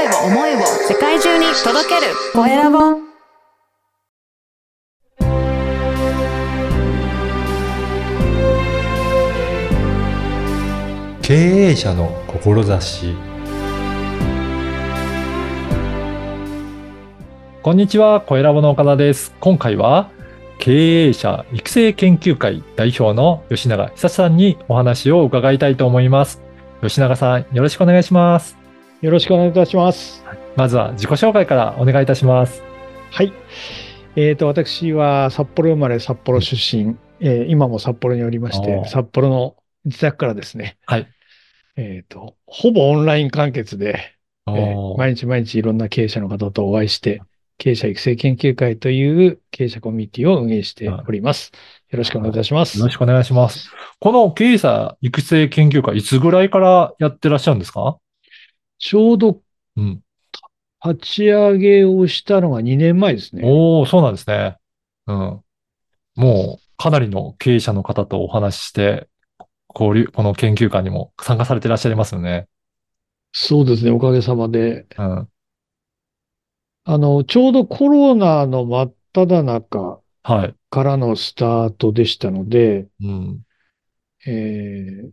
声を、思いを世界中に届けるコエラボ。経営者の志こんにちは、コエラボの岡田です。今回は経営者育成研究会代表の吉永久さんにお話を伺いたいと思います。吉永さん、よろしくお願いします。よろしくお願いいたします。まずは自己紹介からお願いいたします。はい。えっ、と、私は札幌生まれ、札幌出身、えー今も札幌におりまして札幌の自宅からですね、はい。えっ、と、ほぼオンライン完結で、えー毎日毎日いろんな経営者の方とお会いして、経営者育成研究会という経営者コミュニティを運営しております。よろしくお願いいたしますよろ。しくお願いします。この経営者育成研究会、いつぐらいからやってらっしゃるんですか？ちょうどうん。立ち上げをしたのが2年前ですね。おー、そうなんですね。うん。もう、かなりの経営者の方とお話しして、交流、この研究会にも参加されてらっしゃいますよね。そうですね、おかげさまで。うん。あの、ちょうどコロナの真っ只中はい。からのスタートでしたので、うん。えー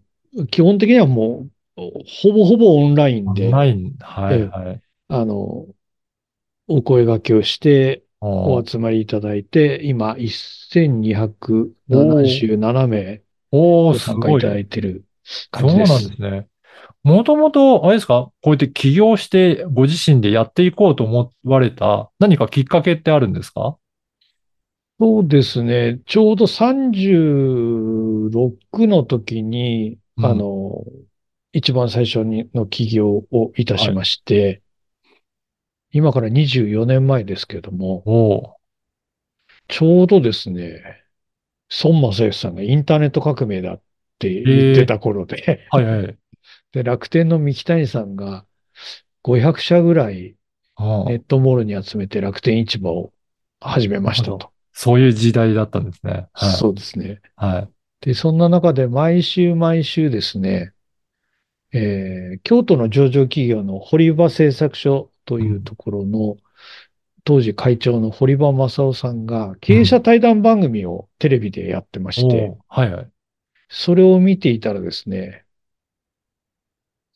基本的にはもう、ほぼほぼオンラインで、ないん、はい、ええはい。あの、お声掛けをしておお集まりいただいて、今、1277名お。参加いただいているそうなん感じで。ですすね。もともと、あれですか？こうやって起業してご自身でやっていこうと思われた何かきっかけってあるんですか？そうですね。ちょうど36の時に、うんあの、一番最初にの起業をいたしまして、今から24年前ですけれども。ちょうどですね、孫正義さんがインターネット革命だって言ってた頃で、はい、はい。で、楽天の三木谷さんが500社ぐらいネットモールに集めて楽天市場を始めましたと。そういう時代だったんですね。はい。そうですね。はい。で、そんな中で毎週毎週ですね、えー京都の上場企業の堀場製作所というところの、当時会長の堀場正夫さんが経営者対談番組をテレビでやってまして、おーはい、はい。それを見ていたらですね、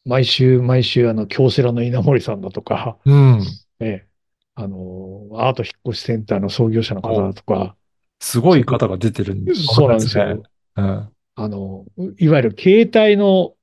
毎週毎週あの京セラの稲森さんだとか、うん。ええあの、アート引っ越しセンターの創業者の方だとか、すごい方が出てるんですそうなんですよ。ね。うん。あの、いわゆる携帯の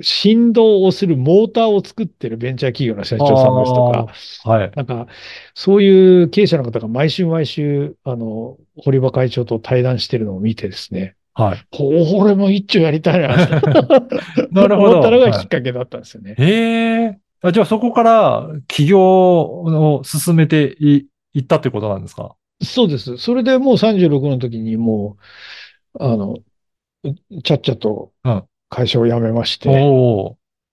振動をするモーターを作ってるベンチャー企業の社長さんですとか、はい。なんか、そういう経営者の方が毎週毎週、あの、堀場会長と対談してるのを見てですね、はい。これも一丁やりたいな、なるほど思ったのがきっかけだったんですよね。へえ。あじゃあそこから起業を進めていいったってことなんですか？そうです。それでもう36の時にもう、あの、ちゃっちゃとうん会社を辞めまして、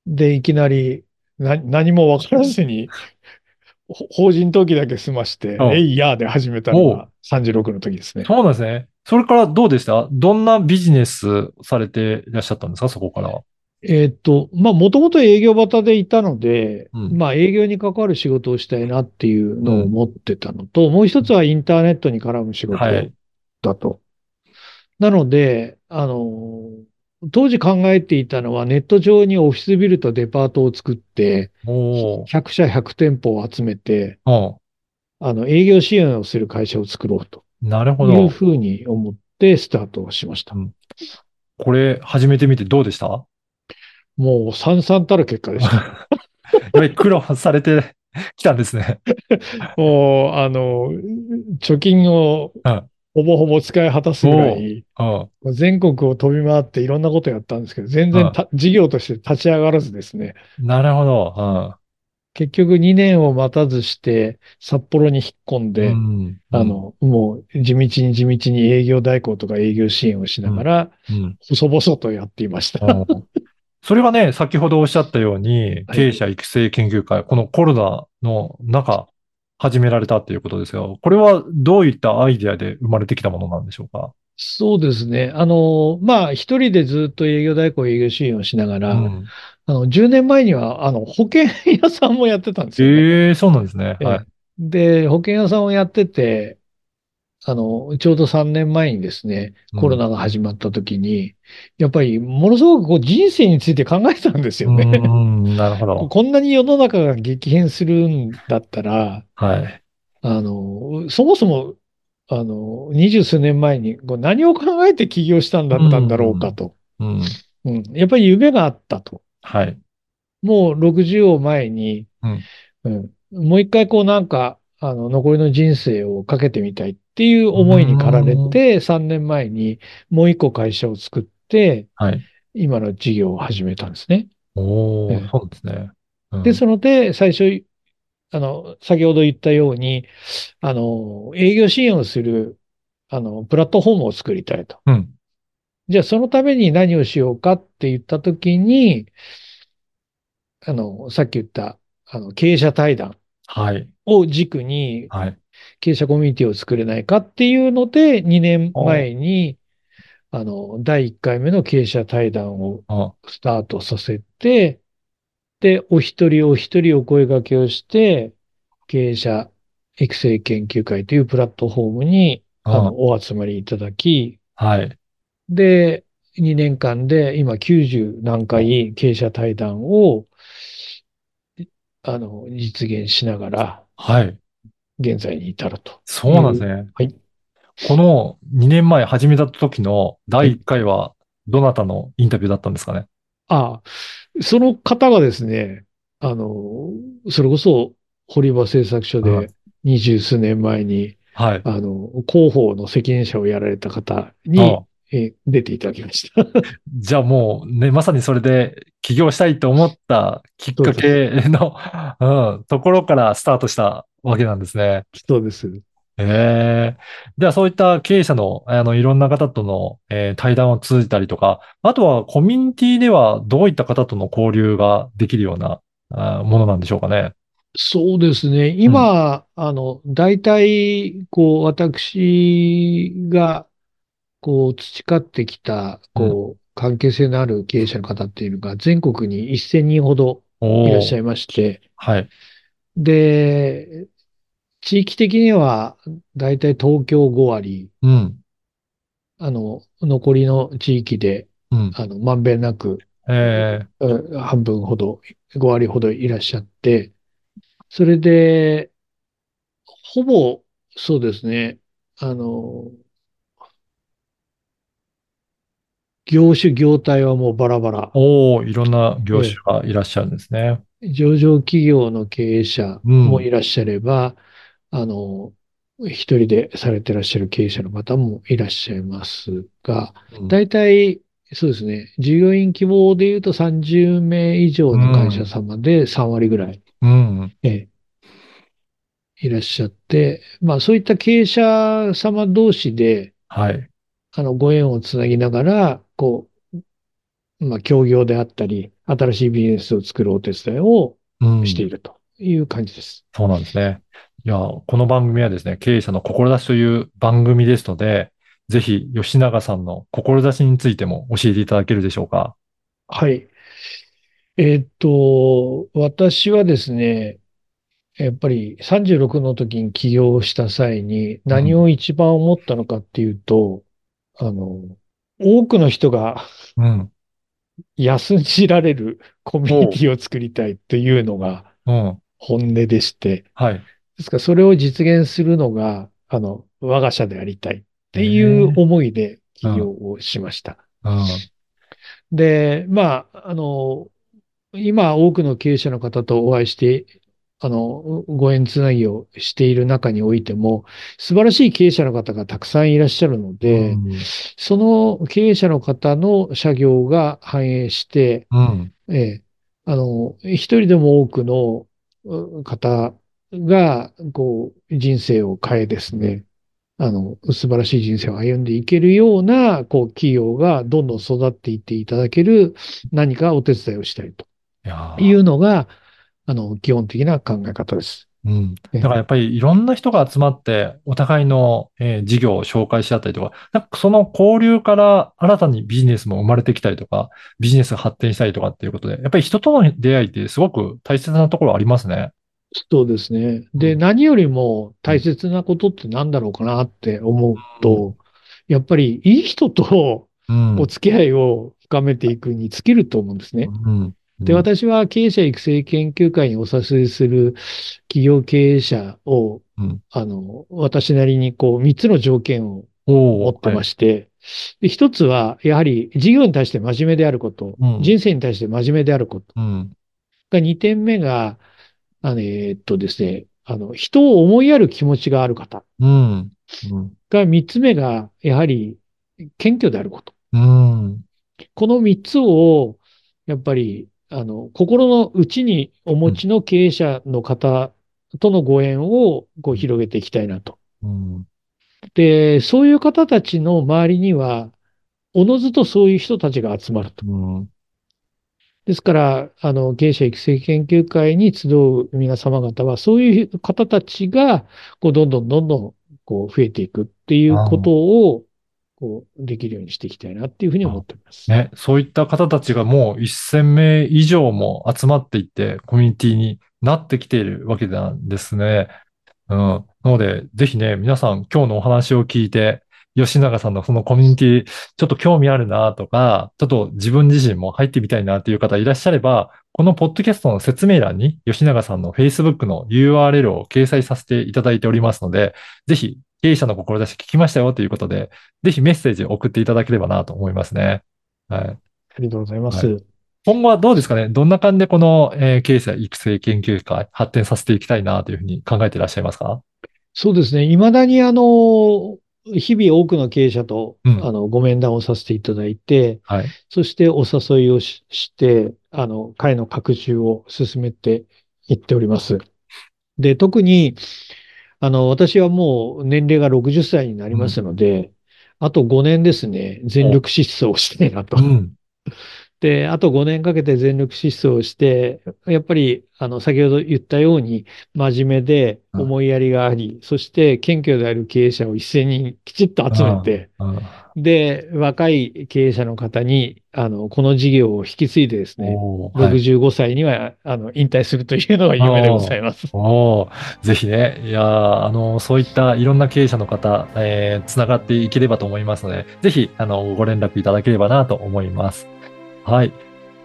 で、いきなりな何も分からずに、ほ法人登記だけ済まして、う。んえいやーで始めたのが36の時ですね。そうなんですね。それからどうでした？どんなビジネスされていらっしゃったんですか？そこから。えーっと、まあ、もともと営業旗でいたので、うん。まあ、営業に関わる仕事をしたいなっていうのを思ってたのと、もう一つはインターネットに絡む仕事はい。だと。なので、あの、当時考えていたのはネット上にオフィスビルとデパートを作って、おお。100社100店舗を集めて、うあの、営業支援をする会社を作ろうとん。なるほいうど。ふうに思ってスタートをしました。これ始めてみてどうでした？やもう、さんさんたる結果でした。っぱり苦労されて きたんですね。もう、あの、貯金をうんほぼほぼ使い果たすぐらい、うん。全国を飛び回っていろんなことやったんですけど、全然た事業として立ち上がらずですね、なるほど。結局2年を待たずして札幌に引っ込んうん。で、うんあ、の、もう地道に地道に営業代行とか営業支援をしながら、うん。細々とやっていました。うんそれがね、先ほどおっしゃったように、はい経営者育成研究会、このコロナの中、始められたっていうことですよ。これはどういったアイデアで生まれてきたものなんでしょうか？そうですね。あの、まあ、一人でずっと営業代行、営業支援をしながら、うんあの、10年前には、あの、保険屋さんもやってたんですよね。ええそうなんですね。はい。で、保険屋さんをやってて、あの、ちょうど3年前にですね、うんコロナが始まった時に、やっぱりものすごくこう人生について考えてたんですようね。ん、なるほど。こんなに世の中が激変するんだったら、はい。あの、そもそも、あの、二十数年前にこう何を考えて起業したんだったんだろうかと。うん。うん。やっぱり夢があったと。はい。もう60を前に、うん。もう一回こうなんか、あの、残りの人生をかけてみたいっていう思いに駆られて、3年前にもう一個会社を作って、はい。今の事業を始めたんですね。おー、ええそうですね。うんで、そので、最初、あの、先ほど言ったように、あの、営業支援をする、あの、プラットフォームを作りたいと。うん。じゃあ、そのために何をしようかって言ったときに、あの、さっき言った、あの、経営者対談はい。を軸に、はい。経営者コミュニティを作れないかっていうので、2年前に、あの、第1回目の経営者対談をあ、スタートさせて、で、お一人お一人お声掛けをして、経営者育成研究会というプラットフォームに、ああの、お集まりいただき、はい。で、2年間で今90何回経営者対談を、あの、実現しながら、はい。現在に至ると。そうなんですね。はい。この2年前始めた時の第1回は、どなたのインタビューだったんですかね？ああ、その方がですね、あの、それこそ、堀場製作所はいで二十数年前に、はい。あの、広報の責任者をやられた方にあ、え出ていただきました。じゃあもうね、まさにそれで起業したいと思ったきっかけの、うん、ところからスタートしたわけなんですね。そうです。ええじゃあそういった経営者の、あの、いろんな方との、えー対談を通じたりとか、あとはコミュニティではどういった方との交流ができるような、あものなんでしょうかね。そうですね。今、あの、大体、こう、私が、こう、培ってきた、こう、関係性のある経営者の方っていうのが、全国に1000人ほどいらっしゃいまして、はい。で、地域的には、大体東京5割、うん。あの、残りの地域で、うん。あの、まんべんなく、ええうん半分ほど、5割ほどいらっしゃって、それで、ほぼ、そうですね、あの、業種業態はもうバラバラ。おーいろんな業種がいらっしゃるんですね。上場企業の経営者もいらっしゃれば、あの、一人でされてらっしゃる経営者の方もいらっしゃいますが、うん大体、そうですね、従業員希望で言うと30名以上の会社様で3割ぐらい、うん。ええいらっしゃって、まあそういった経営者様同士で、はい。あの、ご縁をつなぎながら、こう、まあ協業であったり、新しいビジネスを作るお手伝いをうん。しているという感じです。そうなんですね。いや、この番組はですね、経営者の志という番組ですので、ぜひ吉永さんの志についても教えていただけるでしょうか？はい。えーっと、私はですね、やっぱり36の時に起業した際に何を一番思ったのかっていうと、あの、多くの人がうん。休んじられるコミュニティを作りたいというのがうん。本音でして、はい。ですからそれを実現するのが、あの、我が社でありたいっていう思いで起業をしました。うん。で、まあ、あの、今多くの経営者の方とお会いして、あの、ご縁つなぎをしている中においても、素晴らしい経営者の方がたくさんいらっしゃるので、うん。その経営者の方の社業が反映して、うん。ええ、あの、一人でも多くのう方が、こう、人生を変えですね、あの、素晴らしい人生を歩んでいけるような、こう、企業がどんどん育っていっていただける何かお手伝いをしたいというのが、あの、基本的な考え方です。うん。ええだからやっぱりいろんな人が集まって、お互いの、えー事業を紹介し合ったりとか、なんかその交流から新たにビジネスも生まれてきたりとか、ビジネスが発展したりとかっていうことで、やっぱり人との出会いってすごく大切なところありますね。そうですね。で、うん何よりも大切なことって何だろうかなって思うと、やっぱりいい人とうん。お付き合いを深めていくに尽きると思うんですね。うん。で、私は経営者育成研究会にお誘いする企業経営者を、うんあの、私なりにこう3つの条件をお持ってましして、で一つは、やはり事業に対して真面目であること、うん人生に対して真面目であること。うん。が2点目が、あの、えーっとですね、あの、人を思いやる気持ちがある方。うん。うん。が3つ目が、やはり謙虚であること。うん。この3つを、やっぱり、あの、心の内にお持ちの経営者の方とのご縁をこう広げていきたいなと。うん。で、そういう方たちの周りには、おのずとそういう人たちが集まると。うん。ですから、あの、経営者育成研究会に集う皆様方は、そういう方たちが、こう、どんどんどんどん、こう、増えていくっていうことを、こう、できるようにしていきたいなっていうふうに思っております。ね、そういった方たちがもう1000名以上も集まっていって、コミュニティになってきているわけなんですね。うん。なので、ぜひね、皆さん今日のお話を聞いて、吉永さんのそのコミュニティ、ちょっと興味あるなとか、ちょっと自分自身も入ってみたいなっていう方いらっしゃれば、このポッドキャストの説明欄に吉永さんの Facebook の URL を掲載させていただいておりますので、ぜひ経営者の志聞きましたよということで、ぜひメッセージを送っていただければなと思いますね。はい。ありがとうございます。今後はどうですかね？どんな感じでこの、えー経営者育成研究会発展させていきたいなというふうに考えていらっしゃいますか？そうですね。未だにあの、日々多くの経営者と、うんあの、ご面談をさせていただいて、はい。そしてお誘いをしして、あの、会の拡充を進めていっております。で、特に、あの、私はもう年齢が60歳になりますので、あと5年ですね、全力疾走をしたいなとう。ん。で、あと5年かけて全力疾走をして、やっぱり、あの、先ほど言ったように、真面目でうん。思いやりがあり、そして謙虚である経営者を一斉にきちっと集めて、うん。で、若い経営者の方に、あの、この事業を引き継いでですね、おーはい。65歳には、あの、引退するというのが夢でございます。ぜひね、いやーあの、そういったいろんな経営者の方、えー、つながっていければと思いますので、ぜひ、あの、ご連絡いただければなと思います。はい。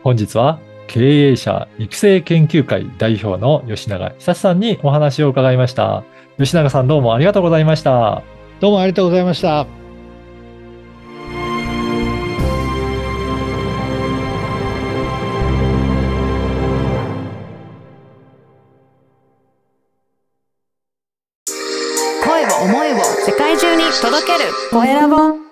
本日は、経営者育成研究会代表の吉永久さんにお話を伺いました。吉永さんどうもありがとうございました。どうもありがとうございました。声を思いを世界中に届けるコエラボ